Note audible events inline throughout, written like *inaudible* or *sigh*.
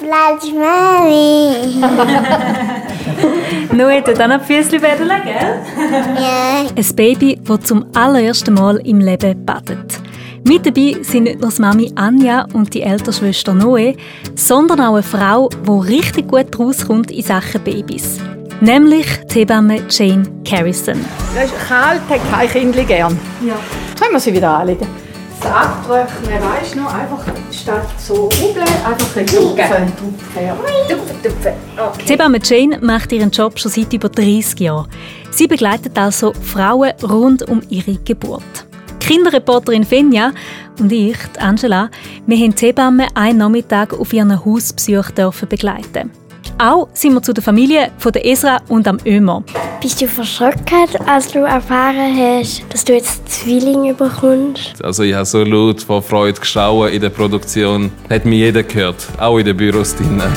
Bleib Mami. Noe tut auch noch die Füßchen gell? Ja. Ein Baby, das zum allerersten Mal im Leben badet. Mit dabei sind nicht nur die Mami Anja und die ältere Schwester Noe, sondern auch eine Frau, die richtig gut rauskommt in Sachen Babys. Nämlich die Hebamme Jane Carrison. Das ist kalt, hat kein Kind gern. Ja. Können wir sie wieder anlegen? Das Abtrocknen, weißt du, noch einfach statt so rubbeln, einfach ein Tupfen. Tupfen, tupfen. Die Hebamme Jane macht ihren Job schon seit über 30 Jahren. Sie begleitet also Frauen rund um ihre Geburt. Die Kinderreporterin Fenja und ich, die Angela, wir haben die Hebamme einen Nachmittag auf ihren Hausbesuch dürfen begleiten. Auch sind wir zu der Familie von der Esra und am Ömer. Bist du verschrocken, als du erfahren hast, dass du jetzt Zwillinge bekommst? Also ich habe so laut vor Freude geschrauen in der Produktion. Hat mich jeder gehört, auch in den Büros drinnen.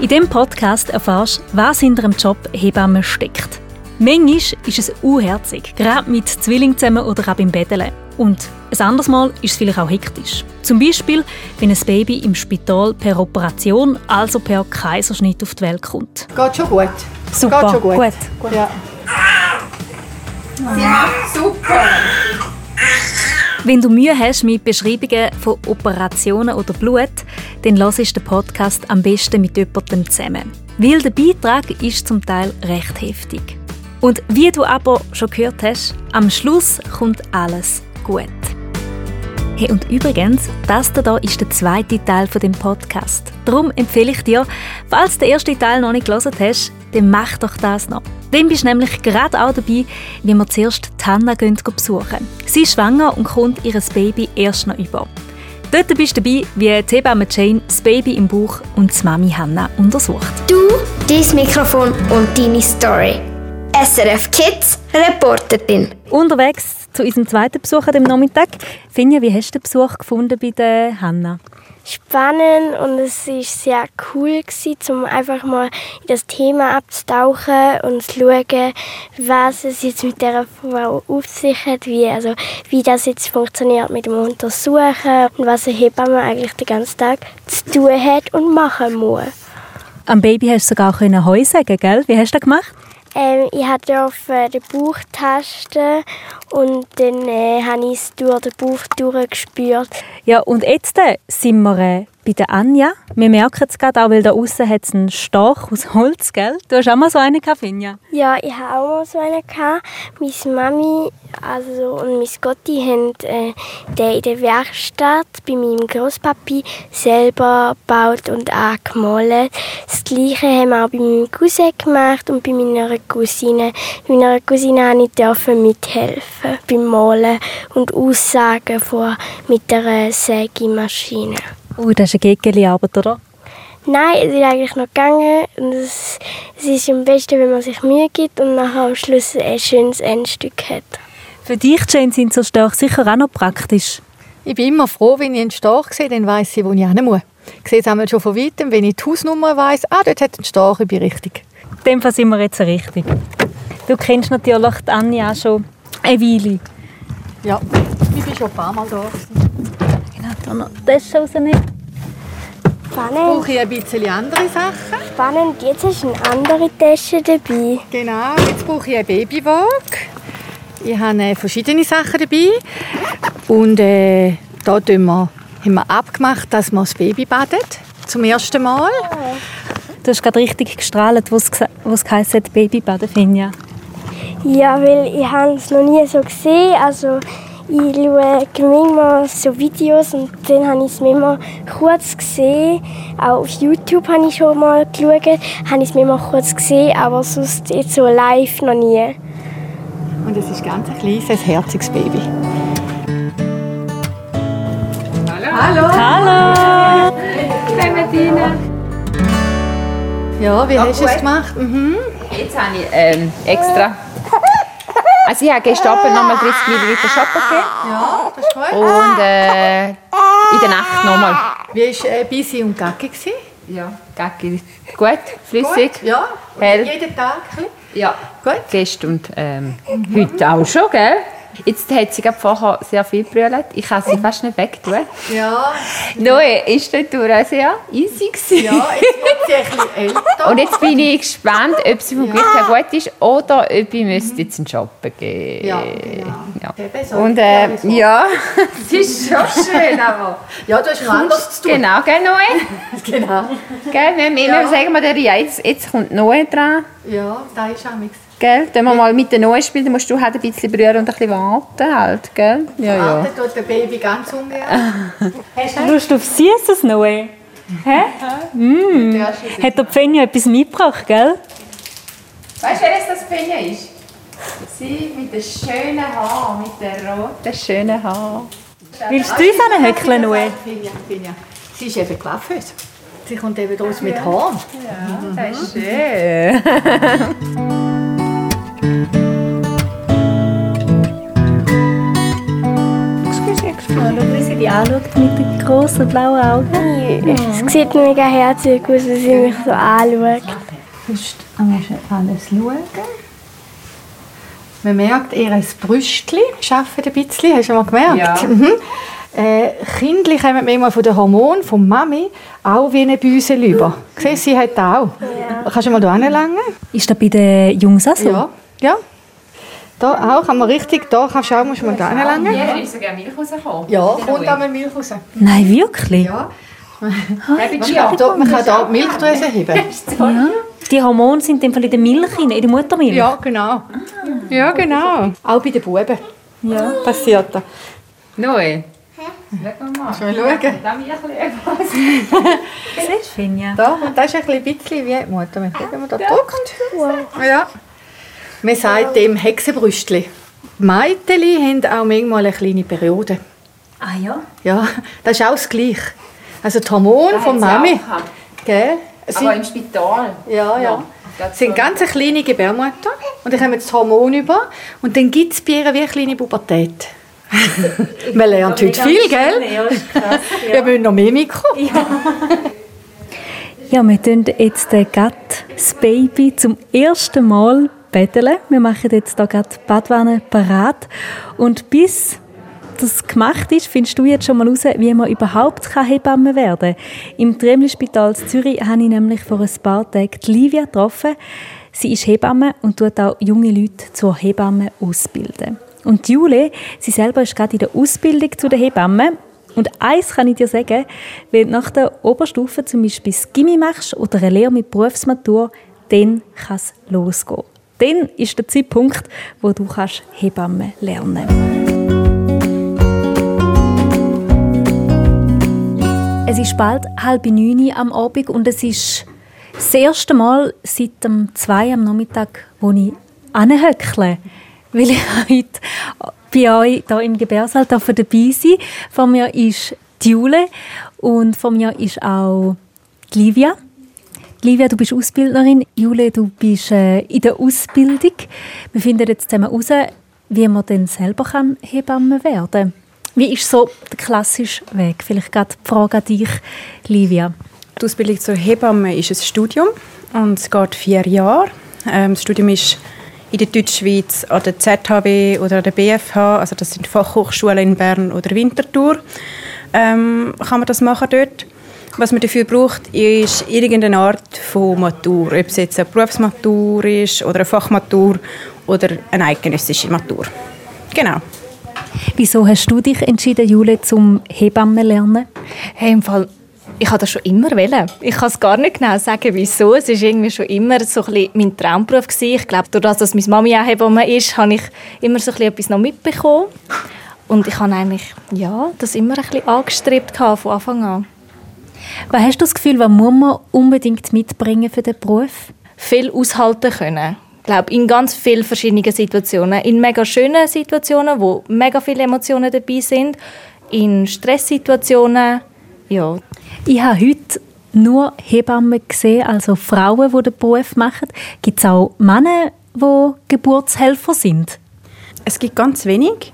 In diesem Podcast erfährst du, was hinter dem Job Hebamme steckt. Manchmal ist es unherzig, gerade mit Zwillingen zusammen oder auch beim Betteln. Und ein anderes Mal ist es vielleicht auch hektisch. Zum Beispiel, wenn ein Baby im Spital per Operation, also per Kaiserschnitt auf die Welt kommt. Geht schon gut. Super, Geht schon gut. gut. Ja. Wenn du Mühe hast mit Beschreibungen von Operationen oder Blut, dann lass den Podcast am besten mit jemandem zusammen. Weil der Beitrag ist zum Teil recht heftig. Und wie du aber schon gehört hast, am Schluss kommt alles gut. Hey, und übrigens, das hier ist der zweite Teil von dem Podcast. Darum empfehle ich dir, falls du den ersten Teil noch nicht gelesen hast, dann mach doch das noch. Dann bist du nämlich gerade auch dabei, wie wir zuerst die Hanna gehen besuchen. Sie ist schwanger und kommt ihr Baby erst noch über. Dort bist du dabei, wie die Hebamme Jane das Baby im Bauch und die Mami Hanna untersucht. Du, dein Mikrofon und deine Story. SRF Kids Reporterin. Unterwegs zu unserem zweiten Besuch an dem Nachmittag. Finja, wie hast du den Besuch gefunden bei der Hanna? spannend und es war sehr cool, gewesen, um einfach mal in das Thema abzutauchen und zu schauen, was es jetzt mit dieser Frau auf sich hat, wie, also, wie das jetzt funktioniert mit dem Untersuchen und was eine Hebamme eigentlich den ganzen Tag zu tun hat und machen muss. Am Baby hast du sogar Heu sagen, gell? Wie hast du das gemacht? Ähm, ich durfte den Bauch testen und dann äh, habe ich es durch den Bauch durchgespürt. Ja, und jetzt äh, sind wir äh, bei der Anja. Wir merken es gerade auch, weil da außen hat es einen Storch aus Holz, gell? Du hast auch mal so einen gehabt, Finja? Ja, ich habe auch mal so einen. Meine Mami also, und meine Gotti haben äh, den in der Werkstatt bei meinem Großpapi selber gebaut und angemalt. Das Gleiche haben wir auch bei meinem Cousin gemacht und bei meiner Cousine. Meiner Cousine durfte ich mithelfen beim Malen und Aussagen vor mit der Sägemaschine. Oh, das ist eine Gegeli-Arbeit, oder? Nein, es ist eigentlich noch gegangen. Und es, es ist am besten, wenn man sich Mühe gibt und nachher am Schluss ein schönes Endstück hat. Für dich, Jane, sind so Störche sicher auch noch praktisch. Ich bin immer froh, wenn ich einen Storch sehe, dann weiss ich, wo ich hin muss. Ich sehe es einmal schon von weitem, wenn ich die Hausnummer weiss, ah, dort hat ein Storch, ich bin richtig. In dem Fall sind wir jetzt richtig. Du kennst natürlich die Anja auch schon eine Weile. Ja, ich bin schon ein paar Mal da. Noch das rausnehmen. Spannend. Brauche ich ein bisschen andere Sachen. Spannend. Jetzt du eine andere Tasche dabei. Genau, jetzt brauche ich ein Babywaage. Ich habe äh, verschiedene Sachen dabei. Und äh, da tun wir, haben wir abgemacht, dass man das Baby badet. Zum ersten Mal. Du hast gerade richtig gestrahlt, wo es hat, Babybaden, Finja. Ja, weil ich habe es noch nie so gesehen. Also ich schaue manchmal so Videos und dann habe ich es mir immer kurz gesehen. Auch auf YouTube habe ich schon mal geschaut, habe ich es mir immer kurz gesehen, aber sonst jetzt so live noch nie. Und es ist ganz ein kleines, herziges Baby. Hallo! Ja, wie hast du es gemacht? Mhm. Jetzt habe ich ähm, extra. Also ich habe gestern Abend nochmal 30 ml Schoppen gegeben. Ja, das ist gut. Und äh, in der Nacht nochmal. Wie war äh, Bisi und Gacki? gewesen? Ja, Gacki. Gut, flüssig. Gut, Ja, Hell. jeden Tag. ein bisschen. Ja. Gut. Gestern und ähm, heute auch schon, gell? Jetzt hat sie vorher sehr viel brüllt. Ich kann sie fast nicht wegtun. Ja, Noe ist dort durch sehr easy gewesen. ja, jetzt wird sie älter. Und jetzt bin ich gespannt, ob sie vom Gewicht her gut ist oder ob ich müsste jetzt einen Shoppen gehen Ja, genau. Ja. Und äh, ja, es *laughs* ist schon schön, aber... Ja, du hast noch anderes zu tun. Genau, gell, Noe? *laughs* Genau. Gell, wir, wir Ja. sagen wir der jetzt, jetzt kommt Noe dran. Ja, da ist auch nichts. Gell, dann wir mal mit Noe spielen, dann musst du halt ein bisschen berühren und ein bisschen warten halt, gell? Ja, ja. Warten tut der Baby ganz ungern. Hast du Lust auf Süßes, Noe? Hä? Mm. Hat der Pfenja etwas mitgebracht, gell? Weißt du, wer das Penja ist? Sie mit den schönen Haaren, mit den roten schönen Haaren. Willst du uns? Finja, Finja. Sie ist eben Coiffeuse. Sie kommt eben draus mit Haaren. Das ist schön. *laughs* Schau, wie sie dich anschaut mit den grossen blauen Augen. Es sieht mega herzig aus, wenn sie mich so anschaut. Sonst musst du alles schauen. Man merkt, ihr Brüstchen arbeitet ein bisschen. Hast du mal gemerkt? Ja. Mhm. Äh, Kinder kommen manchmal von den Hormonen, von Mami, auch wie eine Büsel über. Siehst du, sie hat auch. Kannst du mal hier hinlangen? Ist das bei den Jungs auch so? Ja. Ja. Da auch, kann man richtig, da kannst du auch, musst du mal da hinlangen. Hier ist sogar Milch rausgekommen. Ja, kommt da mit Milch raus. Nein, wirklich? Ja. Man kann, da, man kann da die Milchdrüse heben. Ja. Die Hormone sind in dem Fall in der Milch, in der Muttermilch. Ja, genau. Ja, genau. Auch bei den Buben Ja. passiert das. Noe. Schau mal. Mal schauen. Da mir ein bisschen etwas. Siehst du, Finja? Da, und das ist ein bisschen wie die Mutter. Mal gucken, wenn man da drückt. Ja. Man sagt dem Hexenbrüstli. Mädchen haben auch manchmal eine kleine Periode. Ah ja? Ja, das ist auch das Gleiche. Also die Hormone Das von sie Mami, gell, Aber sind, im Spital. ja, ja, das sind ganz eine kleine Gebärmutter und dann kommen das Hormon über und dann gibt es bei ihr wie eine kleine Pubertät. *laughs* Man lernt heute viel, gell? Ja, krass. *laughs* Wir müssen noch mehr Mikro. Ja, wir tun jetzt äh, gerade das Baby zum ersten Mal betteln. Wir machen jetzt hier gerade die Badwanne parat. Und bis das gemacht ist, findest du jetzt schon mal raus, wie man überhaupt Hebamme werden kann. Im Tremli-Spital Zürich habe ich nämlich vor ein paar Tagen die Livia getroffen. Sie ist Hebamme und tut auch junge Leute zur Hebamme ausbilden. Und Jule, sie selber ist gerade in der Ausbildung zu der Hebamme und eins kann ich dir sagen, wenn du nach der Oberstufe zum Beispiel das Gimmi machst oder eine Lehre mit Berufsmatur, dann kann es losgehen. Dann ist der Zeitpunkt, wo du kannst Hebamme lernen Es ist bald halb neun am Abend und es ist das erste Mal seit dem zwei am Nachmittag, wo ich anhöckle, weil ich heute bei euch hier im Gebärsaal dabei sein. Vor mir ist die Jule und vor mir ist auch die Livia. Livia, du bist Ausbildnerin. Jule, du bist äh, in der Ausbildung. Wir finden jetzt zusammen heraus, wie man denn selber kann Hebamme werden kann. Wie ist so der klassische Weg? Vielleicht gerade die Frage an dich, Livia. Die Ausbildung zur Hebamme ist ein Studium und es geht vier Jahre. Ähm, das Studium ist in der Deutschschweiz an der ZHW oder an der BFH, also das sind Fachhochschulen in Bern oder Winterthur, ähm, kann man das machen dort. Was man dafür braucht, ist irgendeine Art von Matur, ob es jetzt eine Berufsmatur ist oder eine Fachmatur oder eine eidgenössische Matur. Genau. Wieso hast du dich entschieden, Jule, zum Hebamme lernen? Hey, im Fall, ich habe das schon immer wollen. Ich kann es gar nicht genau sagen, wieso. Es war irgendwie schon immer so ein bisschen mein Traumberuf gewesen. Ich glaube, dadurch, dass meine Mami auch Hebamme ist, habe ich immer so ein bisschen etwas noch mitbekommen. Und ich habe eigentlich, ja, das immer ein bisschen angestrebt von Anfang an. Was hast du das Gefühl, was muss man unbedingt mitbringen für den Beruf? Viel aushalten können. Ich glaube, in ganz vielen verschiedenen Situationen. In mega schönen Situationen, wo mega viele Emotionen dabei sind. In Stresssituationen, ja. Ich habe heute nur Hebammen gesehen, also Frauen, die den Beruf machen. Gibt es auch Männer, die Geburtshelfer sind? Es gibt ganz wenig.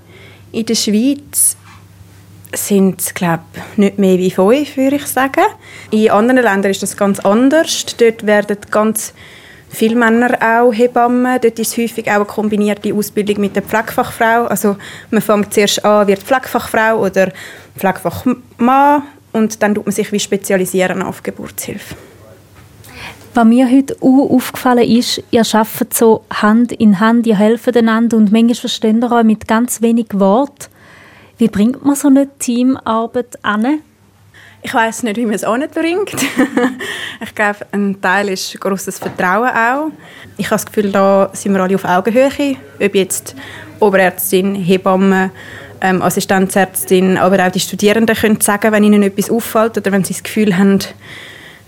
In der Schweiz sind es, glaube nicht mehr wie fünf, würde ich sagen. In anderen Ländern ist das ganz anders. Dort werden ganz viele Männer auch Hebammen. Dort ist häufig auch eine kombinierte Ausbildung mit der Pflegefachfrau. Also man fängt zuerst an, wird Pflegefachfrau oder Pflegefachmann und dann tut man sich wie spezialisieren auf Geburtshilfe. Was mir heute auch aufgefallen ist, ihr arbeitet so Hand in Hand, ihr helft einander und manchmal versteht ihr euch mit ganz wenig Wort. Wie bringt man so eine Teamarbeit an? Ich weiß nicht, wie man es auch bringt. *laughs* ich glaube, ein Teil ist großes Vertrauen auch. Ich habe das Gefühl, da sind wir alle auf Augenhöhe. Ob jetzt Oberärztin, Hebamme, ähm, Assistenzärztin, aber auch die Studierenden können sagen, wenn ihnen etwas auffällt oder wenn sie das Gefühl haben,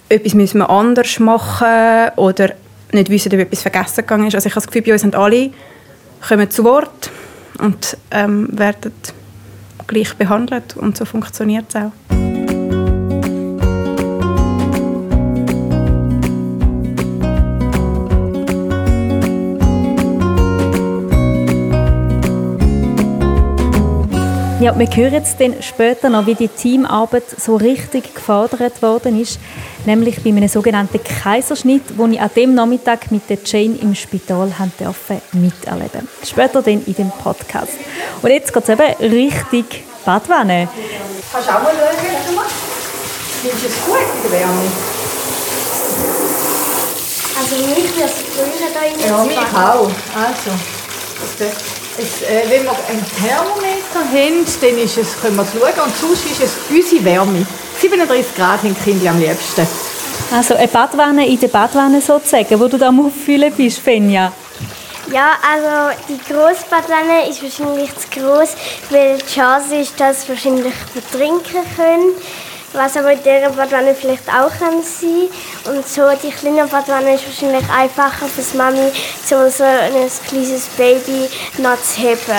etwas müssen wir anders machen oder nicht wissen, ob etwas vergessen gegangen ist. Also ich habe das Gefühl, bei uns sind alle kommen zu Wort und ähm, werden gleich behandelt und so funktioniert es auch. Ja, wir hören jetzt dann später noch, wie die Teamarbeit so richtig gefordert worden ist, nämlich bei einem sogenannten Kaiserschnitt, wo ich an dem Nachmittag mit der Jane im Spital durfte miterleben. Später dann in dem Podcast. Und jetzt geht es eben richtig Badwanne. Kannst du auch mal schauen, Findest du es gut in der Wärme? Also mich würde es früher da in Ja, mich auch. Also, das, es, äh, wenn wir einen Thermometer haben, dann ist es, können wir es schauen. Und sonst ist es unsere Wärme. 37 Grad haben die Kinder am liebsten. Also eine Badwanne in der Badwanne sozusagen, wo du da am Auffüllen bist, Fenja. Ja, also die Grossbadwanne ist wahrscheinlich zu groß, weil die Chance ist, dass sie wahrscheinlich vertrinken können. Was aber in dieser Badwanne vielleicht auch kann sein Und so die kleine Badwanne ist wahrscheinlich einfacher für die Mami, um so ein kleines Baby noch zu heben.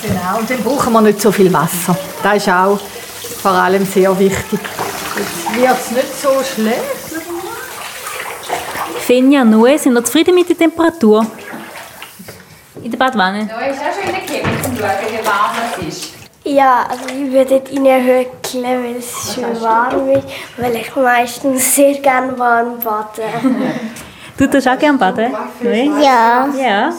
Genau, und dann brauchen wir nicht so viel Wasser. Das ist auch vor allem sehr wichtig. Jetzt wird es nicht so schlecht. Fenja, Noe, sind ihr zufrieden mit der Temperatur? In der Badwanne? Da ist auch schon reingekommen, um zu schauen, wie warm es ist. Ja, also ich würde dort reinhöckeln, weil es schön warm ist, weil ich meistens sehr gerne warm bade. *laughs* Du tust auch gerne baden? Ja. Ja.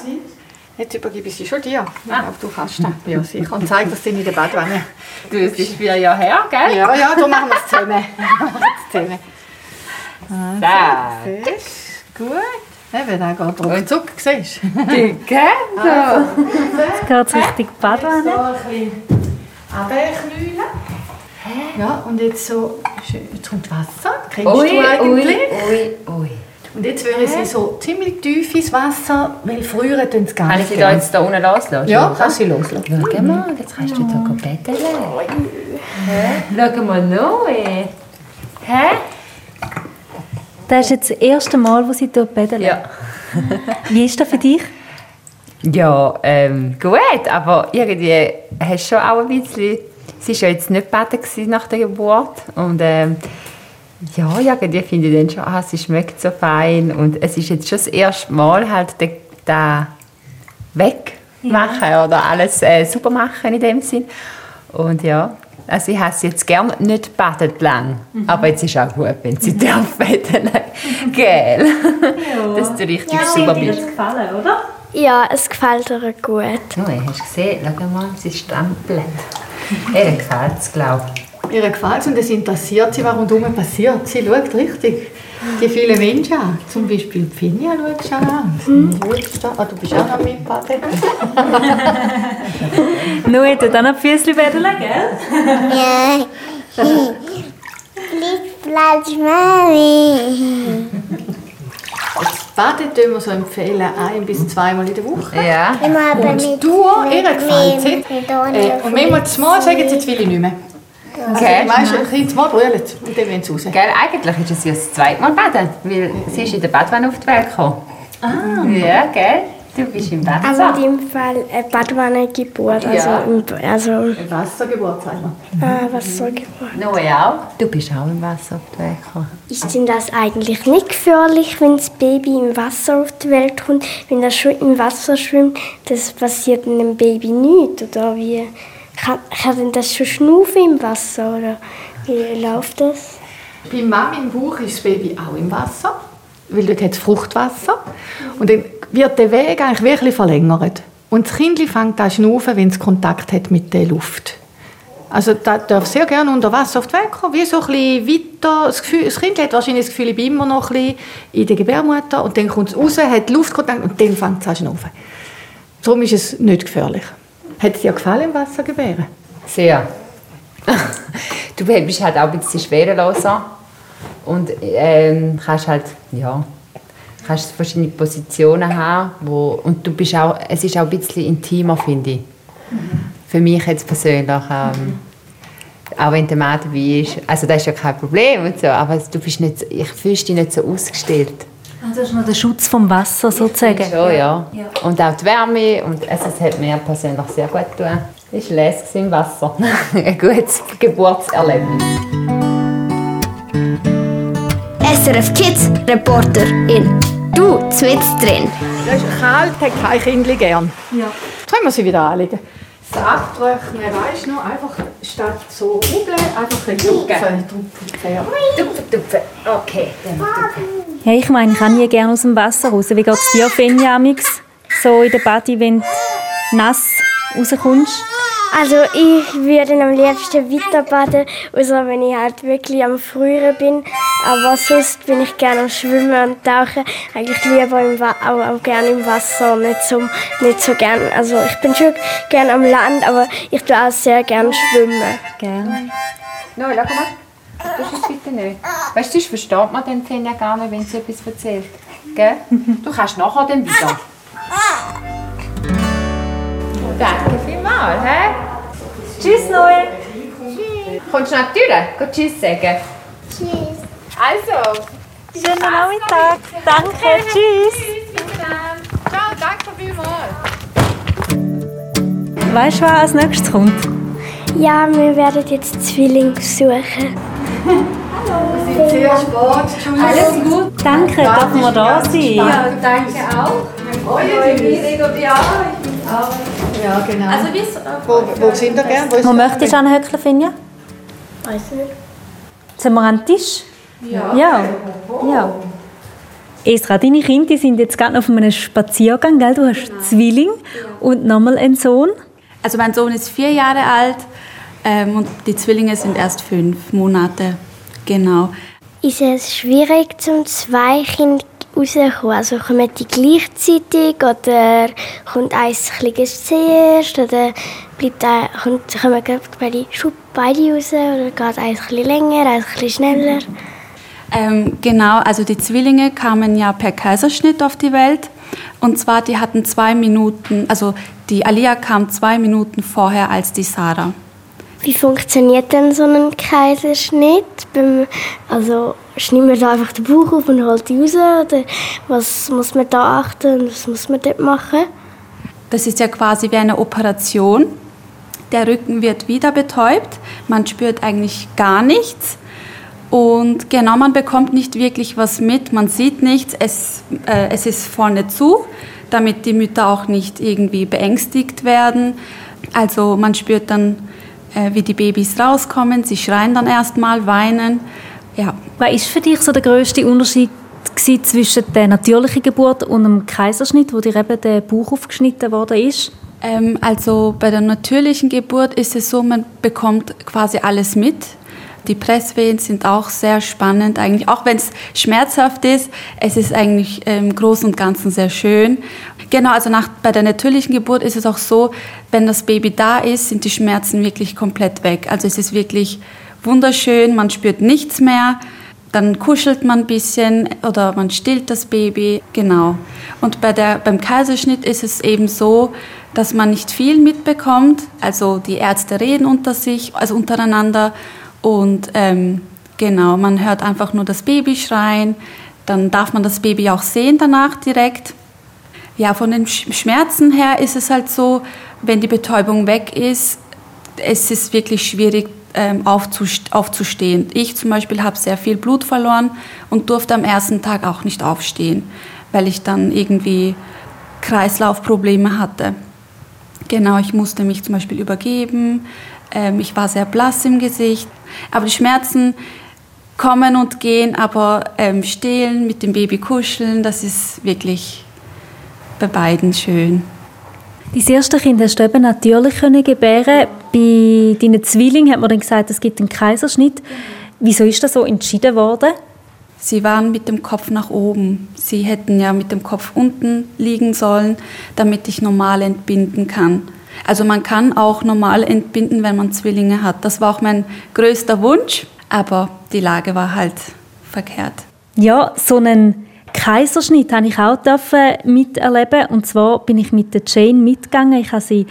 Jetzt übergebe ich sie schon dir. Ich glaube, du kannst das. Ja, sicher. Und zeig das dann in der Badwanne. Du, es ist vier Jahre her, gell? Ja, ja, da machen wir es zusammen. *laughs* zusammen. So. Siehst? Gut. Eben, da geht ruckzuck, siehst du? Gell? Jetzt geht es Richtung So Badwanne. Runterknüllen. Ja, und jetzt so, jetzt kommt Wasser. Kennst Ui, du eigentlich? ui, ui. Und jetzt würde sie so ziemlich tief ins Wasser, weil früher tun sie Kann ganz ich sie da jetzt da unten loslassen? Ja, kannst du sie loslassen. Schau mal, jetzt kannst du da betteln. Schau mal noch. Hä? Das ist jetzt das erste Mal, wo sie dort baden. Ja. Wie ist das für dich? *laughs* Ja, ähm, gut, aber irgendwie hast du schon auch ein bisschen... Sie war ja jetzt nicht gewesen nach der Geburt und ähm, ja, irgendwie finde ich dann schon, ah, sie schmeckt so fein und es ist jetzt schon das erste Mal halt den wegmachen oder alles äh, super machen in dem Sinn und ja, also ich habe sie jetzt gerne nicht badet lang, aber jetzt ist auch gut, wenn sie darf baden. *laughs* Gell? Dass du richtig super bist. gefallen, oder? Ja, es gefällt ihr gut. Neu, hast du gesehen? Schau mal, sie strampelt. Ihr gefällt es, glaube ich. Ihr gefällt es und es interessiert sie, was rundherum passiert. Sie schaut richtig die vielen Menschen an. Zum Beispiel Finja schaut schon an. Mhm. Ah, du bist auch noch mit. Noe, du dann noch die Füßchen baden, gell? Ja. *laughs* Lieblings Mami. Baden tun wir so empfehlen, ein bis zweimal in der Woche. Ja. Und du, ihr gefällt Medaille Äh, und manchmal das Mal sagen sie, jetzt will ich nicht mehr. Also, Okay. weißt du, ein Mal brüllen und dann wollen sie raus. Gell, eigentlich ist es ja das zweite Mal baden, weil sie ist in der Badwanne auf die Welt gekommen. Ah. Ja, gell? Du bist im Bad. Aber in dem Fall eine Badwanne-Geburt, also, Ja. im- also Ein Wassergeburt, sagen wir. äh, Wassergeburt. Noe auch. Du bist auch im Wasser auf die Welt gekommen. Ist denn das eigentlich nicht gefährlich, wenn das Baby im Wasser auf die Welt kommt? Wenn das schon im Wasser schwimmt, das passiert einem Baby nicht, oder wie? Kann, kann denn das schon schnaufen im Wasser, oder wie läuft das? Bei Mami im Bauch ist das Baby auch im Wasser. weil dort hat es Fruchtwasser. Und dann wird der Weg eigentlich wirklich verlängert. Und das Kind fängt an zu schnaufen, wenn es Kontakt hat mit der Luft. Also da darf sehr gerne unter Wasser auf die Welt kommen, wie so ein bisschen weiter. Das, Gefühl, das Kind hat wahrscheinlich das Gefühl, ich bin immer noch ein bisschen in der Gebärmutter und dann kommt es raus, hat Luftkontakt und dann fängt es an zu schnaufen. Darum ist es nicht gefährlich. Hat es dir gefallen im Wasser gebären? Sehr. du bist halt auch ein bisschen schwereloser und ähm, kannst halt, ja, kannst verschiedene Positionen haben, wo, und du bist auch, es ist auch ein bisschen intimer, finde ich. Für mich jetzt persönlich, ähm, auch wenn der Mann dabei ist, also das ist ja kein Problem und so, aber du bist nicht, ich fühlst dich nicht so ausgestellt. Also das ist noch der Schutz vom Wasser sozusagen. Schon, ja. Und auch die Wärme und also es hat mir persönlich sehr gut getan. Ich war lässig im Wasser. *laughs* Ein gutes Geburtserlebnis. SRF Kids Reporterin. Du, zwitzt drin. Das ist kalt, hat kein Kind gern. Ja. Jetzt können wir sie wieder anlegen. Das Abtrocknen, weißt du noch, einfach statt so rubbeln, einfach ein Tupfen. Tupfen, tupfen. Okay. Ja, ich meine, ich kann nie gerne aus dem Wasser raus. Wie geht es dir, Finja, amix? So in der Body, wenn du nass rauskommst? Also ich würde am liebsten weiter baden, außer wenn ich halt wirklich am Frieren bin. Aber sonst bin ich gerne am Schwimmen und Tauchen. Eigentlich lieber im auch, auch gerne im Wasser, nicht so, nicht so gern. Also ich bin schon gerne am Land, aber ich tue auch sehr gerne schwimmen. Gerne. No, schau mal. Das ist bitte nicht. Weißt du, das versteht man den ja gar nicht, wenn sie etwas erzählt. Gell? Du kannst nachher dann wieder. Danke vielmals. He? Tschüss, Noel. Kommst du nach die Tür? Geh Tschüss sagen. Tschüss. Also. Schönen Nachmittag. Danke. Tschüss. Ciao, danke vielmals. Weißt du, was als nächstes kommt? Ja, wir werden jetzt Zwilling suchen. Sehr spät, Entschuldigung. Alles gut. Danke, dürfen wir da sein? Ja, danke auch. Ja, genau. Also wo, wo sind wir gern? Wo Wo möchtest du anhöckeln, Finja? Weiß nicht. Sind wir an den Tisch? Ja. Ja. ja. Esra, deine Kinder die sind jetzt gerade auf einem Spaziergang, gell? Du hast Zwilling und nochmal einen Sohn. Also mein Sohn ist vier Jahre alt ähm, und die Zwillinge sind erst fünf Monate. Genau. Ist es schwierig, zum zwei Kinder rauszukommen? Also kommen die gleichzeitig oder kommt eins ein bisschen zuerst oder bleibt ein, kommt, kommen beide, beide raus oder geht eins ein bisschen länger, eins ein bisschen schneller? Ähm, genau, also die Zwillinge kamen ja per Kaiserschnitt auf die Welt. Und zwar, die hatten zwei Minuten, also die Alia kam zwei Minuten vorher als die Sarah. Wie funktioniert denn so ein Kaiserschnitt? Also schneidet man da einfach den Bauch auf und holt die raus? Oder was muss man da achten was muss man dort machen? Das ist ja quasi wie eine Operation. Der Rücken wird wieder betäubt, man spürt eigentlich gar nichts. Und genau, man bekommt nicht wirklich was mit, man sieht nichts, es, äh, es ist vorne zu, damit die Mütter auch nicht irgendwie beängstigt werden. Also man spürt dann, äh, wie die Babys rauskommen, sie schreien dann erstmal, weinen. Ja. Was ist für dich so der grösste Unterschied zwischen der natürlichen Geburt und dem Kaiserschnitt, wo dir eben der Bauch aufgeschnitten worden ist? Ähm, also bei der natürlichen Geburt ist es so, man bekommt quasi alles mit. Die Presswehen sind auch sehr spannend, eigentlich auch wenn es schmerzhaft ist. Es ist eigentlich im ähm, Großen und Ganzen sehr schön. Genau, also nach, bei der natürlichen Geburt ist es auch so, wenn das Baby da ist, sind die Schmerzen wirklich komplett weg. Also es ist wirklich wunderschön, man spürt nichts mehr. Dann kuschelt man ein bisschen oder man stillt das Baby, genau. Und bei der, beim Kaiserschnitt ist es eben so, dass man nicht viel mitbekommt. Also die Ärzte reden unter sich, also untereinander und ähm, genau, man hört einfach nur das Baby schreien. Dann darf man das Baby auch sehen danach direkt. Ja, von den Schmerzen her ist es halt so, wenn die Betäubung weg ist, es ist wirklich schwierig ähm, aufzustehen. Ich zum Beispiel habe sehr viel Blut verloren und durfte am ersten Tag auch nicht aufstehen, weil ich dann irgendwie Kreislaufprobleme hatte. Genau, ich musste mich zum Beispiel übergeben. Ähm, ich war sehr blass im Gesicht. Aber die Schmerzen kommen und gehen, aber ähm, stillen, mit dem Baby kuscheln, das ist wirklich bei beiden schön. Dein erste Kind hast du eben natürlich können gebären. Bei deinen Zwillingen hat man dann gesagt, es gibt einen Kaiserschnitt. Wieso ist das so entschieden worden? Sie waren mit dem Kopf nach oben. Sie hätten ja mit dem Kopf unten liegen sollen, damit ich normal entbinden kann. Also man kann auch normal entbinden, wenn man Zwillinge hat. Das war auch mein größter Wunsch, aber die Lage war halt verkehrt. Ja, so einen Kaiserschnitt habe ich auch miterleben und zwar bin ich mit der Jane mitgegangen. Ich habe sie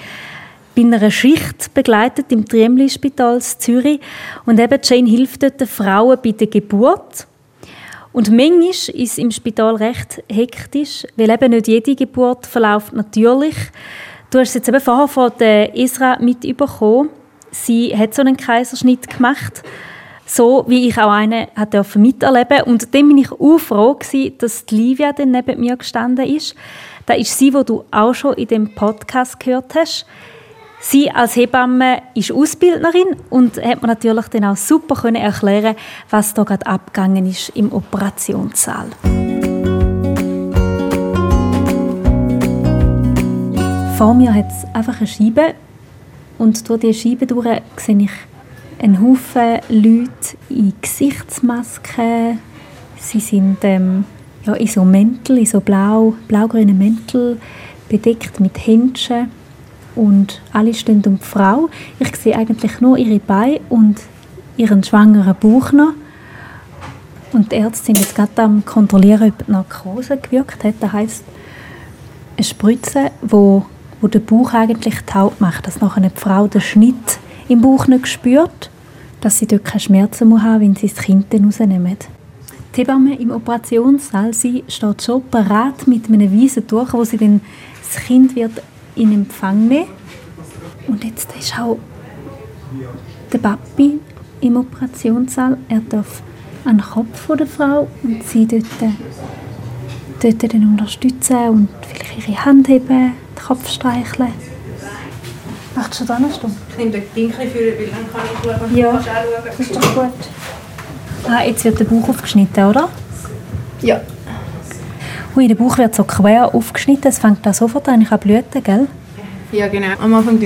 bei einer Schicht begleitet im Triemli-Spital Zürich und eben Jane hilft dort den Frauen bei der Geburt. Und manchmal ist es im Spital recht hektisch, weil eben nicht jede Geburt verläuft natürlich. Du hast jetzt eben vorher von der Isra mitbekommen. Sie hat so einen Kaiserschnitt gemacht, so wie ich auch einen durfte miterleben. Und dann bin ich auch froh gewesen, dass die Livia dann neben mir gestanden ist. Das ist sie, die du auch schon in dem Podcast gehört hast. Sie als Hebamme ist Ausbildnerin und hat mir natürlich dann auch super können erklären, was da gerade abgegangen ist im Operationssaal. Vor mir hat es einfach eine Scheibe und durch diese Scheibe durch sehe ich einen Haufen Leute in Gesichtsmasken. Sie sind ähm, ja, in so Mäntel, in so blau, blau-grünen Mäntel, bedeckt mit Händchen und alle stehen um die Frau. Ich sehe eigentlich nur ihre Beine und ihren schwangeren Bauch noch. Und die Ärzte sind jetzt gerade am kontrollieren, ob die Narkose gewirkt hat. Das heisst, eine Spritze, wo wo der Bauch eigentlich taub macht, dass nachher die Frau den Schnitt im Bauch nicht spürt, dass sie dort keine Schmerzen muss haben, wenn sie das Kind dann rausnehmen. Die Hebamme im Operationssaal, sie steht schon bereit mit einem weißen Tuch, wo sie dann das Kind wird in Empfang nehmen. Und jetzt ist auch der Papi im Operationssaal. Er darf an den Kopf der Frau und sie dort, dort dann unterstützen und vielleicht ihre Hand heben den Kopf streicheln. Möchtest du da noch stehen? Ich nehme den Pinkel für, weil dann kann ich schauen. Ja, das ist doch gut. Ah, jetzt wird der Bauch aufgeschnitten, oder? Ja. Ui, der Bauch wird so quer aufgeschnitten, es fängt da sofort an, ich habe Blüten, gell? Ja, genau. Am Anfang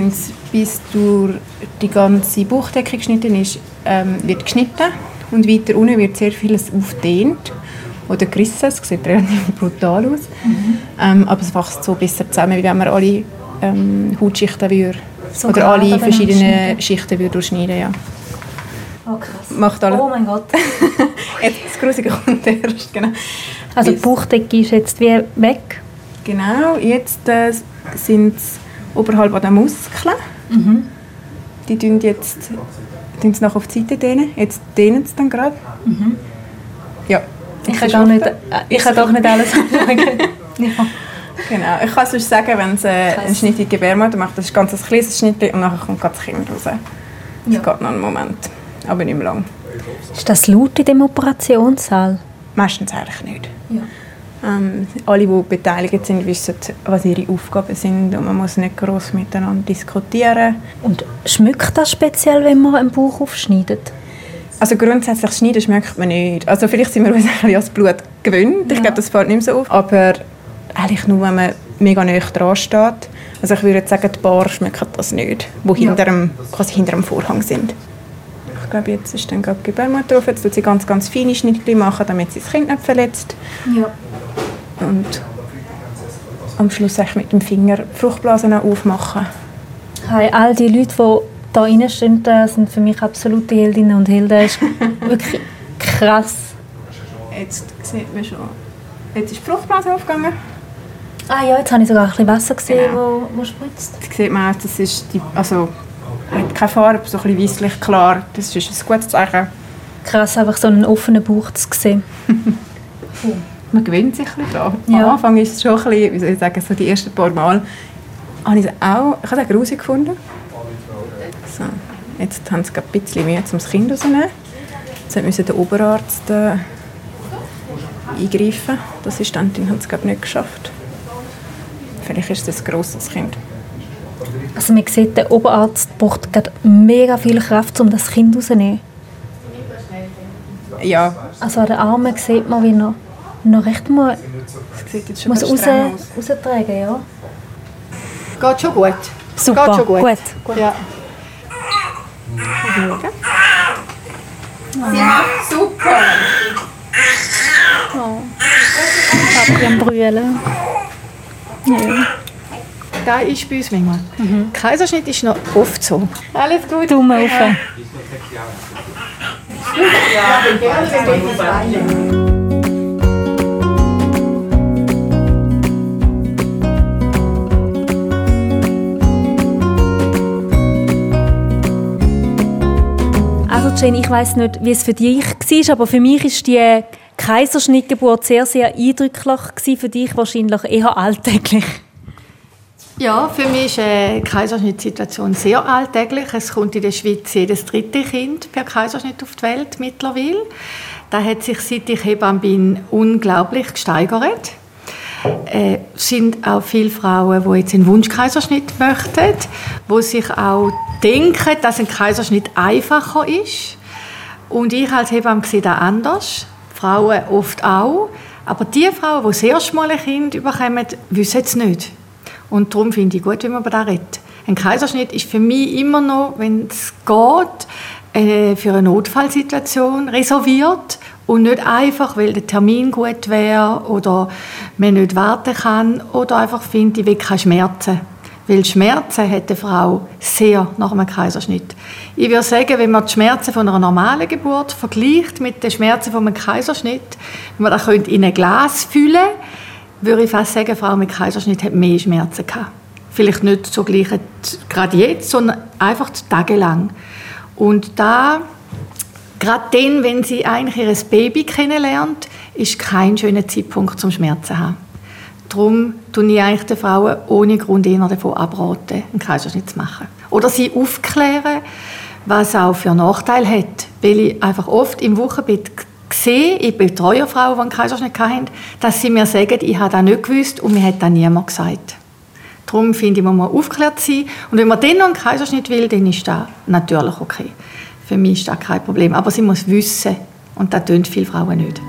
bis durch die ganze Bauchdecke geschnitten ist, ähm, wird geschnitten und weiter unten wird sehr vieles aufdehnt oder gerissen. Es sieht relativ brutal aus. Mhm. Ähm, aber es wächst so besser zusammen, wie wenn man alle ähm, Hautschichten würde, so oder alle verschiedenen Schichten würde durchschneiden ja. Oh krass. Macht alle. Oh mein Gott. *laughs* jetzt, das Grusige kommt erst, genau. Also die Bauchdecke ist jetzt wie weg? Genau, jetzt äh, sind es oberhalb an den Muskeln. Mhm. Die tun jetzt tun sie nachher auf die Seite dehnen. Jetzt dehnen sie dann gerade. Mhm. Ja, ich kann, gar nicht, äh, ich kann doch nicht alles *laughs* anschauen. *laughs* ja. Genau. Ich kann sonst sagen, wenn sie äh, einen Schnitt in die Gebärmutter macht, das ist ganz ein kleines Schnitt und nachher kommt das Kind raus. Das ja. geht noch einen Moment, aber nicht mehr lang. Ist das laut in dem Operationssaal? Meistens eigentlich nicht. Ja. Ähm, alle, die beteiligt sind, wissen, was ihre Aufgaben sind und man muss nicht groß miteinander diskutieren. Und schmückt das speziell, wenn man einen Bauch aufschneidet? Also grundsätzlich schneiden schmeckt man nicht. Also vielleicht sind wir uns ein das Blut gewöhnt. Ja. Ich glaube, das fällt nicht mehr so auf. Aber eigentlich nur, wenn man mega nah dran steht. Also ich würde sagen, die Bar schmecken das nicht, die ja. hinter, dem, quasi hinter dem Vorhang sind. Ich glaube, jetzt ist dann gerade die Gebärmutter drauf. Jetzt tut sie ganz, ganz feine Schnitte machen, damit sie das Kind nicht verletzt. Ja. Und am Schluss mit dem Finger die Fruchtblasen aufmachen. Hi, all die Leute, die da reinstehen, sind für mich absolute Heldinnen und Helden. Das ist *laughs* wirklich krass. Jetzt sieht man schon. Jetzt ist die Fruchtblase aufgegangen. Ah ja, jetzt habe ich sogar ein bisschen Wasser gesehen, genau. wo, wo spritzt. Jetzt sieht man auch, das ist die, also hat keine Farbe, so ein bisschen weisslich klar. Das ist ein gutes Zeichen. Krass, einfach so einen offenen Bauch zu sehen. *laughs* man gewöhnt sich ein bisschen daran. Ja. Am Anfang ist es schon ein bisschen, wie soll ich sagen, so die ersten paar Mal habe ich es auch, ich habe es auch gruselig gefunden. So. Jetzt haben sie ein bisschen Mühe, um das Kind rauszunehmen. Jetzt müssen der Oberarzt äh, eingreifen. Die Assistentin hat es glaube nicht geschafft. Vielleicht ist das ein grosses Kind. Also man sieht, der Oberarzt braucht gerade mega viel Kraft, um das Kind rauszunehmen. ja. Also an den Armen sieht man, wie noch, noch recht mal muss raus, raustragen, ja. Geht schon gut. Super, Geht schon gut. gut. Ja. Super! Papi am Brüllen. Da ist bei uns manchmal. Kaiserschnitt ist noch oft so. Alles gut. Daumen rauf. Also Jane, ich weiß nicht, wie es für dich war, aber für mich ist die Kaiserschnittgeburt sehr, sehr eindrücklich für dich wahrscheinlich eher alltäglich. Ja, für mich ist eine Kaiserschnittsituation sehr alltäglich. Es kommt in der Schweiz jedes dritte Kind per Kaiserschnitt auf die Welt mittlerweile. Da hat sich seit ich Hebamme bin unglaublich gesteigert. Äh, sind auch viele Frauen, die jetzt einen Wunschkaiserschnitt möchten, wo sich auch denken, dass ein Kaiserschnitt einfacher ist. Und ich als Hebamme sehe das anders. Frauen oft auch. Aber die Frauen, die das erste Mal ein Kind bekommen, wissen es nicht. Und darum finde ich gut, wenn man über das redet. Ein Kaiserschnitt ist für mich immer noch, wenn es geht, äh, für eine Notfallsituation reserviert und nicht einfach, weil der Termin gut wäre oder man nicht warten kann oder einfach finde, ich will keine Schmerzen. Weil Schmerzen hat eine Frau sehr nach einem Kaiserschnitt. Ich würde sagen, wenn man die Schmerzen von einer normalen Geburt vergleicht mit den Schmerzen von einem Kaiserschnitt, wenn man das könnte in ein Glas füllen würde ich fast sagen, eine Frau mit Kaiserschnitt hat mehr Schmerzen gehabt. Vielleicht nicht so gleich gerade jetzt, sondern einfach tagelang. Und da, gerade dann, wenn sie eigentlich ihr Baby kennenlernt, ist kein schöner Zeitpunkt zum Schmerzen haben. Darum tue ich eigentlich den Frauen ohne Grund eher davon abraten, einen Kaiserschnitt zu machen. Oder sie aufklären, was auch für Nachteile hat. Weil ich einfach oft im Wochenbett sehe, ich betreue Frauen, die einen Kaiserschnitt hatten, dass sie mir sagen, ich habe das nicht gewusst und mir hat das niemand gesagt. Darum finde ich, muss man aufgeklärt sein. Und wenn man dann noch einen Kaiserschnitt will, dann ist das natürlich okay. Für mich ist das kein Problem. Aber sie muss wissen. Und das tun viele Frauen nicht.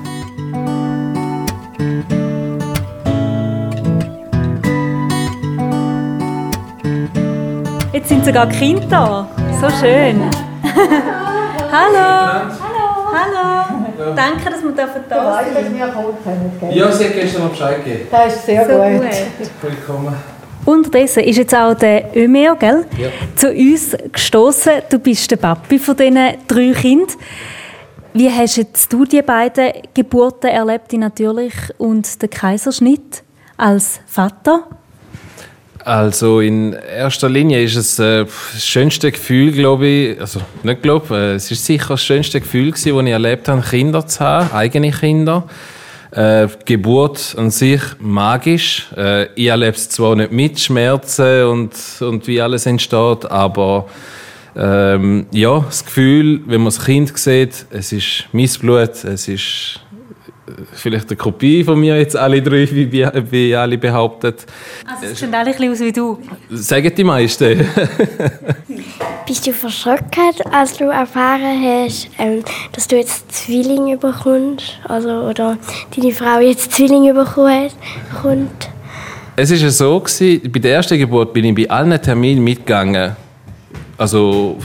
Jetzt sind sogar Kinder da. So schön. *laughs* Hallo. Hallo. Danke, dass wir dürfen da sind. Ja, sie hat gestern noch Bescheid gegeben. Das ist sehr So gut. gut. Willkommen. Unterdessen ist jetzt auch der Ömer, gell, Ja. zu uns gestoßen. Du bist der Papi von diesen drei Kindern. Wie hast jetzt du die beiden Geburten erlebt, die natürlich und den Kaiserschnitt als Vater? Also in erster Linie ist es äh, das schönste Gefühl, glaube ich, also nicht glaube, äh, es ist sicher das schönste Gefühl gewesen, das ich erlebt habe, Kinder zu haben, eigene Kinder. Äh, Geburt an sich magisch. Äh, ich erlebe es zwar nicht mit Schmerzen und, und wie alles entsteht, aber ähm, ja, das Gefühl, wenn man das Kind sieht, es ist mein Blut, es ist vielleicht eine Kopie von mir jetzt alle drei, wie, wie, wie alle behaupten. Also, es sehen alle ein bisschen aus wie du. Sagen die meisten. *laughs* Bist du verschrocken, als du erfahren hast, ähm, dass du jetzt Zwillinge bekommst? Also, oder deine Frau jetzt Zwillinge bekommen hat? Kommt? Es war ja so, gewesen, bei der ersten Geburt bin ich bei allen Terminen mitgegangen. Also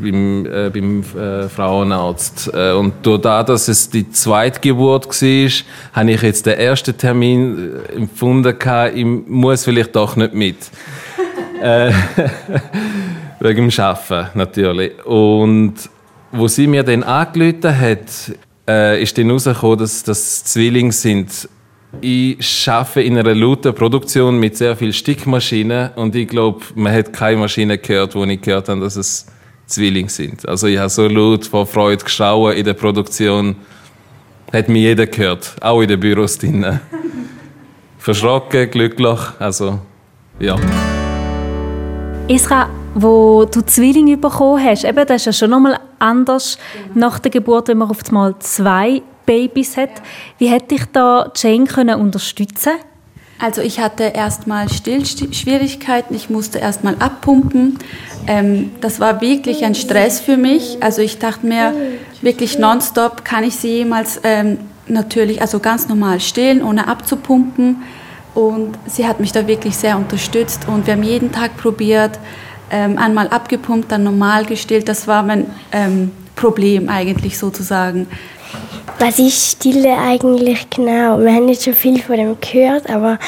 beim, äh, beim äh, Frauenarzt. Äh, und das, dass es die zweite Geburt war, habe ich jetzt den ersten Termin äh, empfunden, gehabt, ich muss vielleicht doch nicht mit. *laughs* äh, *laughs* wegen dem Arbeiten natürlich. Und wo sie mir dann angerufen hat, äh, ist dann herausgekommen, dass das Zwillinge sind. Ich arbeite in einer lauten Produktion mit sehr vielen Stickmaschinen und ich glaube, man hat keine Maschine gehört, wo ich gehört habe, dass es Zwillinge sind. Also ich habe so laut vor Freude geschaut in der Produktion, hat mich jeder gehört, auch in den Büros drinnen. *laughs* Verschrocken, glücklich, also ja. Isra, wo du Zwillinge bekommen hast, eben, das ist ja schon nochmal anders nach der Geburt, wenn man auf einmal zwei Babys hat. Wie hätte dich da Jane können unterstützen Also ich hatte erstmal Stillschwierigkeiten, ich musste erstmal abpumpen. Ähm, das war wirklich ein Stress für mich. Also ich dachte mir, wirklich nonstop kann ich sie jemals ähm, natürlich, also ganz normal stillen, ohne abzupumpen. Und sie hat mich da wirklich sehr unterstützt und wir haben jeden Tag probiert, ähm, einmal abgepumpt, dann normal gestillt. Das war mein ähm, Problem eigentlich sozusagen. Was ist Stille eigentlich genau? Wir haben jetzt schon viel von dem gehört, aber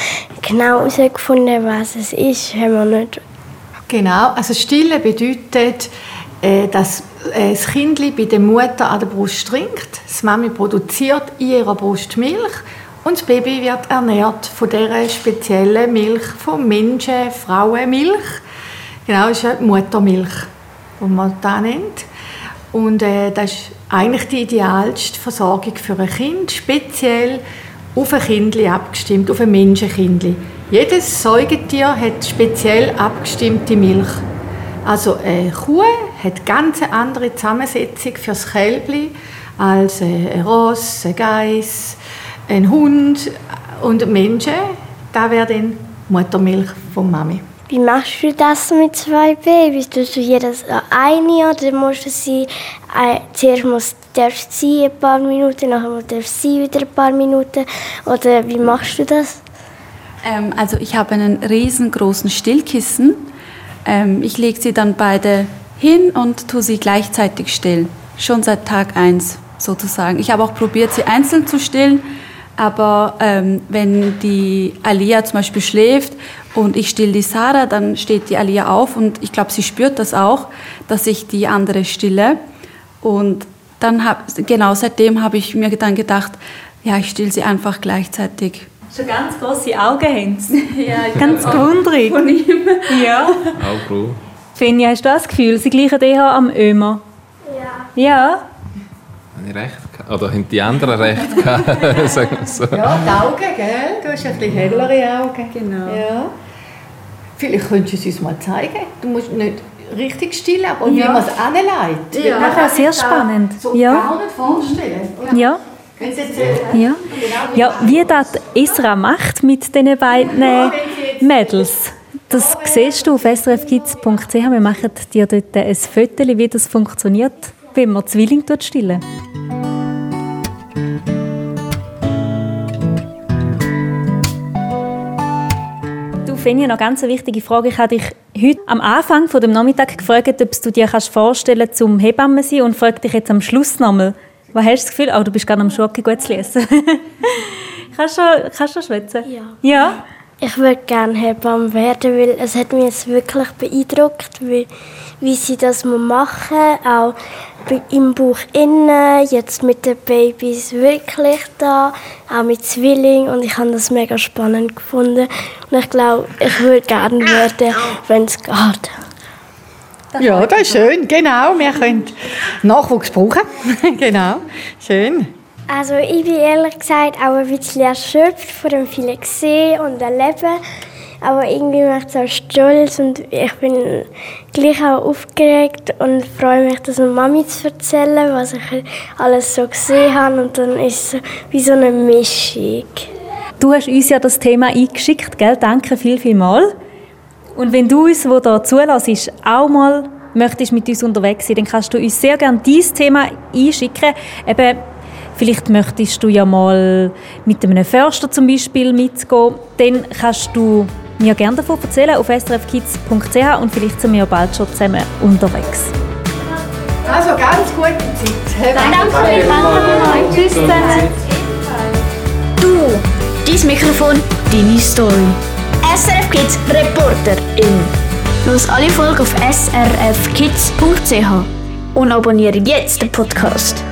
genau herausgefunden, was es ist, haben wir nicht. Genau, also Stille bedeutet, äh, dass äh, das Kind bei der Mutter an der Brust trinkt. Das Mami produziert in ihrer Brust Milch und das Baby wird ernährt von dieser speziellen Milch von Menschen, Frauenmilch. Genau, das ist Muttermilch, die man da nennt. Und äh, das ist eigentlich die idealste Versorgung für ein Kind, speziell auf ein Kind abgestimmt, auf ein Menschenkind. Jedes Säugetier hat speziell abgestimmte Milch. Also eine Kuh hat ganz eine andere Zusammensetzung für das Kälbli als ein Ross, ein Geiss, ein Hund und Menschen. Da wäre dann Muttermilch von Mami. Wie machst du das mit zwei Babys? Tust du jedes eine oder musst du sie äh, zuerst muss, darfst sie ein paar Minuten, nachher darfst sie wieder ein paar Minuten? Oder wie machst du das? Ähm, also ich habe einen riesengroßen Stillkissen. Ähm, ich lege sie dann beide hin und tue sie gleichzeitig stillen. Schon seit Tag 1 sozusagen. Ich habe auch probiert, sie einzeln zu stillen. Aber ähm, wenn die Alia zum Beispiel schläft und ich still die Sarah, dann steht die Alia auf und ich glaube, sie spürt das auch, dass ich die andere stille. Und dann hab, genau seitdem habe ich mir dann gedacht, ja, ich still sie einfach gleichzeitig. Schon ganz große Augen haben sie. *laughs* ja, ganz gewundrig. Von ihm. Ja. Auch cool. Finja, hast du das Gefühl, sie gleichen eher am Ömer? Ja. Ja? Habe ich recht gehabt? Oder haben die anderen recht gehabt? *laughs* Sagen wir so. Ja, die Augen, gell? Du hast ein bisschen hellere Augen. Genau. Ja. Vielleicht könntest du es uns mal zeigen. Du musst nicht richtig stillen, aber wie Ja. man es anleitet. Ja. Das wäre sehr spannend. So Ja. gar nicht vorstellen. Ja. Sie jetzt, äh, Ja. ja, wie das Esra macht mit diesen beiden äh, Mädels, das siehst du auf srfkids.ch. Wir machen dir dort ein Foto, wie das funktioniert, wenn man Zwilling stillen. Fenja, noch ganz eine wichtige Frage. Ich habe dich heute am Anfang von dem Nachmittag gefragt, ob du dir kannst vorstellen kannst, zum Hebamme zu sein und frage dich jetzt am Schluss nochmal. Was hast du das Gefühl? Oh, du bist gerade am Schoki gut zu lesen. *laughs* kannst du schon, kannst du schon schwätzen? Ja. Ja? Ich würde gerne Hebamme werden, weil es hat mich jetzt wirklich beeindruckt, wie, wie sie das machen, auch im Buch innen, jetzt mit den Babys wirklich da, auch mit Zwilling und ich habe das mega spannend gefunden und ich glaube, ich würde gerne werden, wenn es geht. Ja, das ist schön. Genau, wir können Nachwuchs brauchen. *laughs* genau, schön. Also ich bin ehrlich gesagt auch ein bisschen erschöpft von dem vielen Sehen und Erleben. Aber irgendwie macht es auch stolz und ich bin gleich auch aufgeregt und freue mich, das meiner Mami zu erzählen, was ich alles so gesehen habe. Und dann ist es wie so eine Mischung. Du hast uns ja das Thema eingeschickt, gell? Danke viel, viel mal. Und wenn du uns, wo da zulässt, auch mal möchtest mit uns unterwegs sein, dann kannst du uns sehr gerne dieses Thema einschicken. Eben, vielleicht möchtest du ja mal mit einem Förster zum Beispiel mitgehen. Dann kannst du mir gerne davon erzählen auf srfkids.ch und vielleicht sind wir bald schon zusammen unterwegs. Also ganz gute Zeit. Danke, Tschüss zusammen. Du, dein Mikrofon, deine Story. SRF Kids Reporterin. Los alle Folgen auf srfkids.ch und abonniere jetzt den Podcast.